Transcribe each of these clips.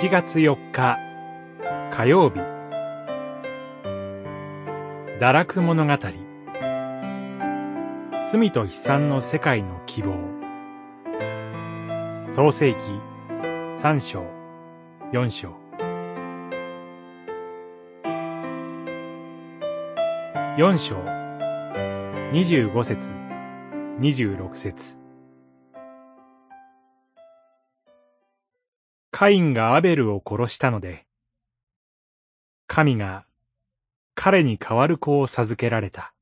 1月4日火曜日。堕落物語。罪と悲惨の世界の希望。創世記3章4章。4章。25節26節。カインがアベルを殺したので、神が彼に代わる子を授けられた。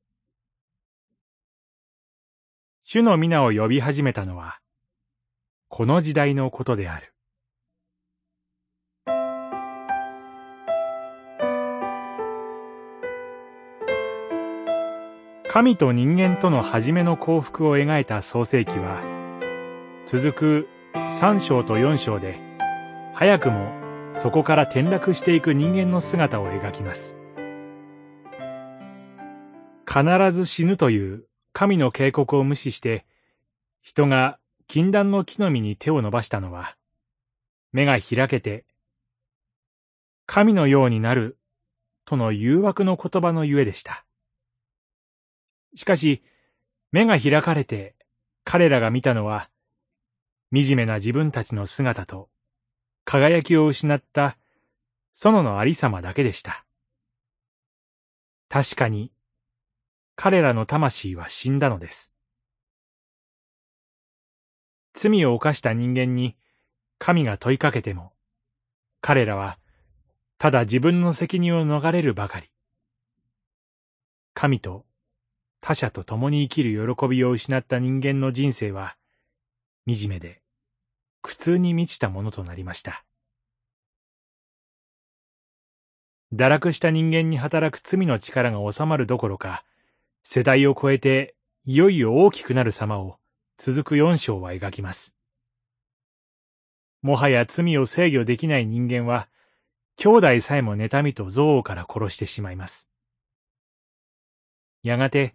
主の皆を呼び始めたのは、この時代のことである。神と人間との初めの幸福を描いた創世記は、続く三章と四章で、早くもそこから転落していく人間の姿を描きます。必ず死ぬという神の警告を無視して、人が禁断の木の実に手を伸ばしたのは、目が開けて、神のようになるとの誘惑の言葉のゆえでした。しかし、目が開かれて彼らが見たのは、惨めな自分たちの姿と輝きを失った園のありさまだけでした。確かに、彼らの魂は死んだのです。罪を犯した人間に神が問いかけても、彼らはただ自分の責任を逃れるばかり。神と他者と共に生きる喜びを失った人間の人生は、惨めで苦痛に満ちたものとなりました。堕落した人間に働く罪の力が収まるどころか、世代を超えていよいよ大きくなる様を続く四章は描きます。もはや罪を制御できない人間は、兄弟さえも妬みと憎悪から殺してしまいます。やがて、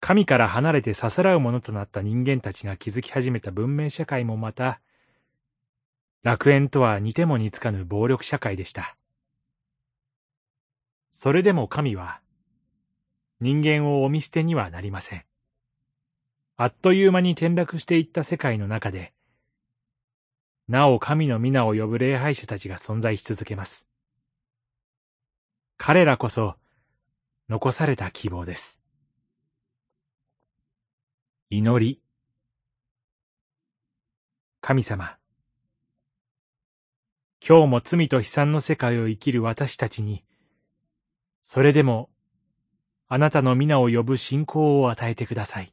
神から離れてさすらうものとなった人間たちが築き始めた文明社会もまた、楽園とは似ても似つかぬ暴力社会でした。それでも神は、人間をお見捨てにはなりません。あっという間に転落していった世界の中で、なお神の皆を呼ぶ礼拝者たちが存在し続けます。彼らこそ、残された希望です。祈り。神様。今日も罪と悲惨の世界を生きる私たちに、それでも、あなたの皆を呼ぶ信仰を与えてください。